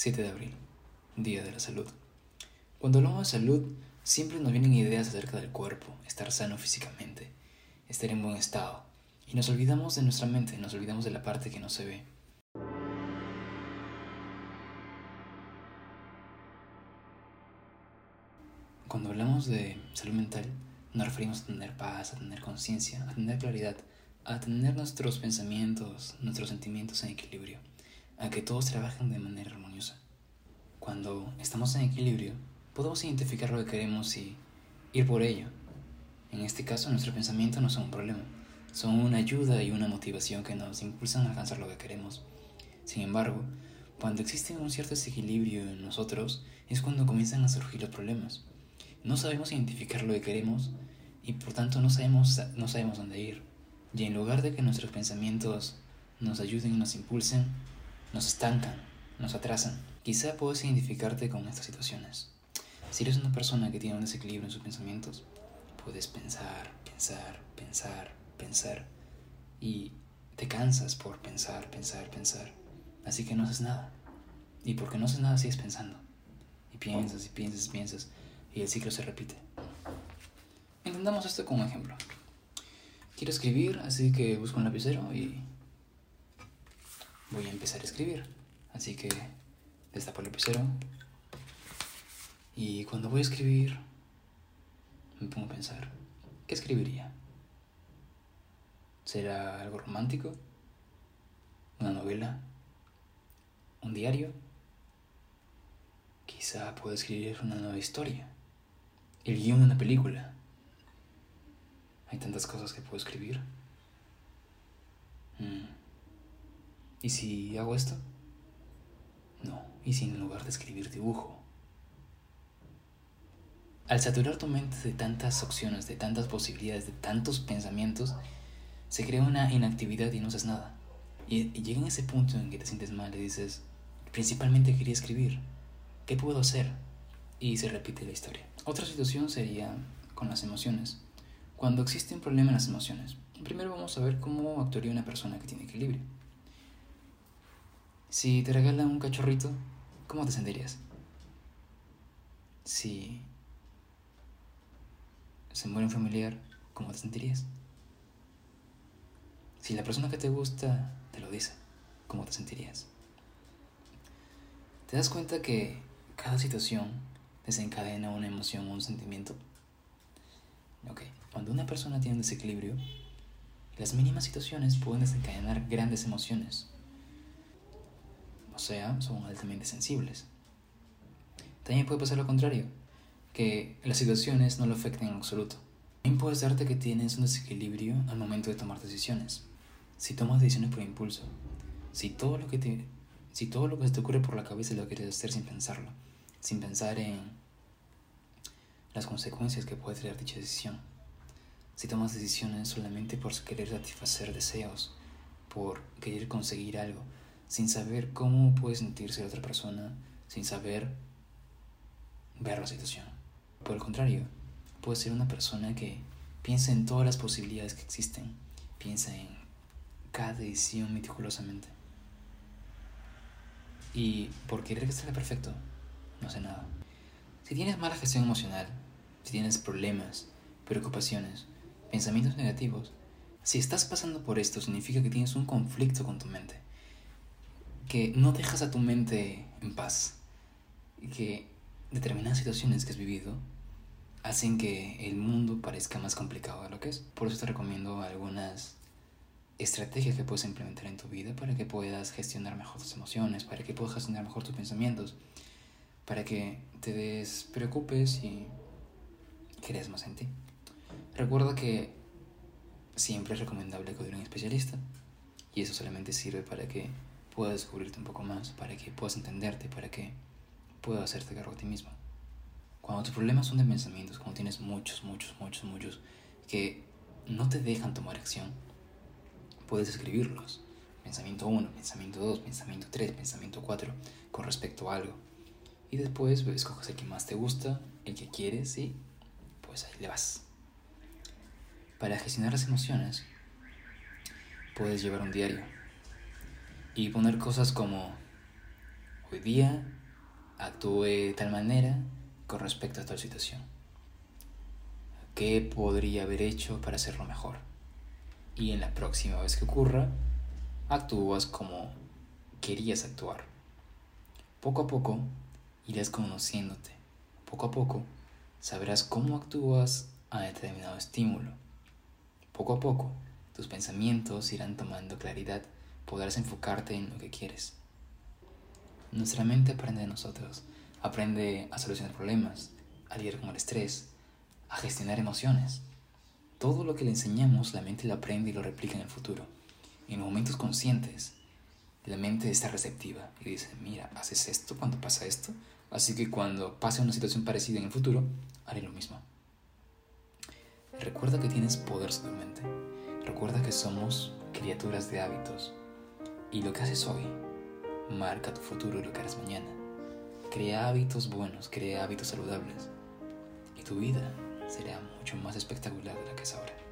7 de abril, Día de la Salud. Cuando hablamos de salud, siempre nos vienen ideas acerca del cuerpo, estar sano físicamente, estar en buen estado, y nos olvidamos de nuestra mente, nos olvidamos de la parte que no se ve. Cuando hablamos de salud mental, nos referimos a tener paz, a tener conciencia, a tener claridad, a tener nuestros pensamientos, nuestros sentimientos en equilibrio a que todos trabajen de manera armoniosa. Cuando estamos en equilibrio, podemos identificar lo que queremos y ir por ello. En este caso, nuestros pensamientos no son un problema, son una ayuda y una motivación que nos impulsan a alcanzar lo que queremos. Sin embargo, cuando existe un cierto desequilibrio en nosotros, es cuando comienzan a surgir los problemas. No sabemos identificar lo que queremos y por tanto no sabemos, no sabemos dónde ir. Y en lugar de que nuestros pensamientos nos ayuden y nos impulsen, nos estancan, nos atrasan. Quizá puedes identificarte con estas situaciones. Si eres una persona que tiene un desequilibrio en sus pensamientos, puedes pensar, pensar, pensar, pensar y te cansas por pensar, pensar, pensar. Así que no haces nada. Y porque no haces nada sigues pensando. Y piensas y piensas y piensas y el ciclo se repite. Entendamos esto como un ejemplo. Quiero escribir, así que busco un lapicero y voy a empezar a escribir. Así que destapo el lapicero. Y cuando voy a escribir, me pongo a pensar, ¿qué escribiría? ¿Será algo romántico? ¿Una novela? ¿Un diario? Quizá pueda escribir una nueva historia. El guion de una película. Hay tantas cosas que puedo escribir. Mm. ¿Y si hago esto? No, y si en lugar de escribir dibujo. Al saturar tu mente de tantas opciones, de tantas posibilidades, de tantos pensamientos, se crea una inactividad y no haces nada. Y, llega en ese punto en que te sientes mal y dices, principalmente quería escribir, ¿qué puedo hacer? Y se repite la historia. Otra situación sería con las emociones. Cuando existe un problema en las emociones, primero vamos a ver cómo actuaría una persona que tiene equilibrio. Si te regalan un cachorrito, ¿cómo te sentirías? Si se muere un familiar, ¿cómo te sentirías? Si la persona que te gusta te lo dice, ¿cómo te sentirías? ¿Te das cuenta que cada situación desencadena una emoción o un sentimiento? Ok, cuando una persona tiene un desequilibrio, las mínimas situaciones pueden desencadenar grandes emociones o sea, son altamente sensibles. También puede pasar lo contrario, que las situaciones no lo afecten en absoluto. También puedes darte que tienes un desequilibrio al momento de tomar decisiones. Si tomas decisiones por impulso, si todo lo que te, si todo lo que se te ocurre por la cabeza lo quieres hacer sin pensarlo, sin pensar en las consecuencias que puede traer dicha decisión. Si tomas decisiones solamente por querer satisfacer deseos, por querer conseguir algo, sin saber cómo puede sentirse la otra persona, sin saber ver la situación. Por el contrario, puede ser una persona que piensa en todas las posibilidades que existen, piensa en cada decisión meticulosamente. Y por querer que sea perfecto, no hace nada. Si tienes mala gestión emocional, si tienes problemas, preocupaciones, pensamientos negativos, si estás pasando por esto significa que tienes un conflicto con tu mente que no dejas a tu mente en paz y que determinadas situaciones que has vivido hacen que el mundo parezca más complicado de lo que es. Por eso te recomiendo algunas estrategias que puedes implementar en tu vida para que puedas gestionar mejor tus emociones, para que puedas gestionar mejor tus pensamientos, para que te despreocupes y creas más en ti. Recuerda que siempre es recomendable acudir a un especialista y eso solamente sirve para que puedas descubrirte un poco más, para que puedas entenderte, para que puedas hacerte cargo de ti mismo. Cuando tus problemas son de pensamientos, cuando tienes muchos, muchos, muchos, muchos, que no te dejan tomar acción, puedes escribirlos. Pensamiento 1, pensamiento 2, pensamiento 3, pensamiento 4, con respecto a algo. Y después pues, escoges el que más te gusta, el que quieres y pues ahí le vas. Para gestionar las emociones, puedes llevar un diario y poner cosas como, hoy día actúe de tal manera con respecto a tal situación. ¿Qué podría haber hecho para hacerlo mejor? Y en la próxima vez que ocurra, actúas como querías actuar. Poco a poco irás conociéndote. Poco a poco sabrás cómo actúas a determinado estímulo. Poco a poco tus pensamientos irán tomando claridad, podrás enfocarte en lo que quieres. Nuestra mente aprende de nosotros, aprende a solucionar problemas, a lidiar con el estrés, a gestionar emociones. Todo lo que le enseñamos, la mente lo aprende y lo replica en el futuro. En momentos conscientes, la mente está receptiva y dice, mira, haces esto cuando pasa esto, así que cuando pase una situación parecida en el futuro, haré lo mismo. Recuerda que tienes poder sobre tu mente. Recuerda que somos criaturas de hábitos. Y lo que haces hoy marca tu futuro y lo que harás mañana. Crea hábitos buenos, crea hábitos saludables. Y tu vida será mucho más espectacular de la que es ahora.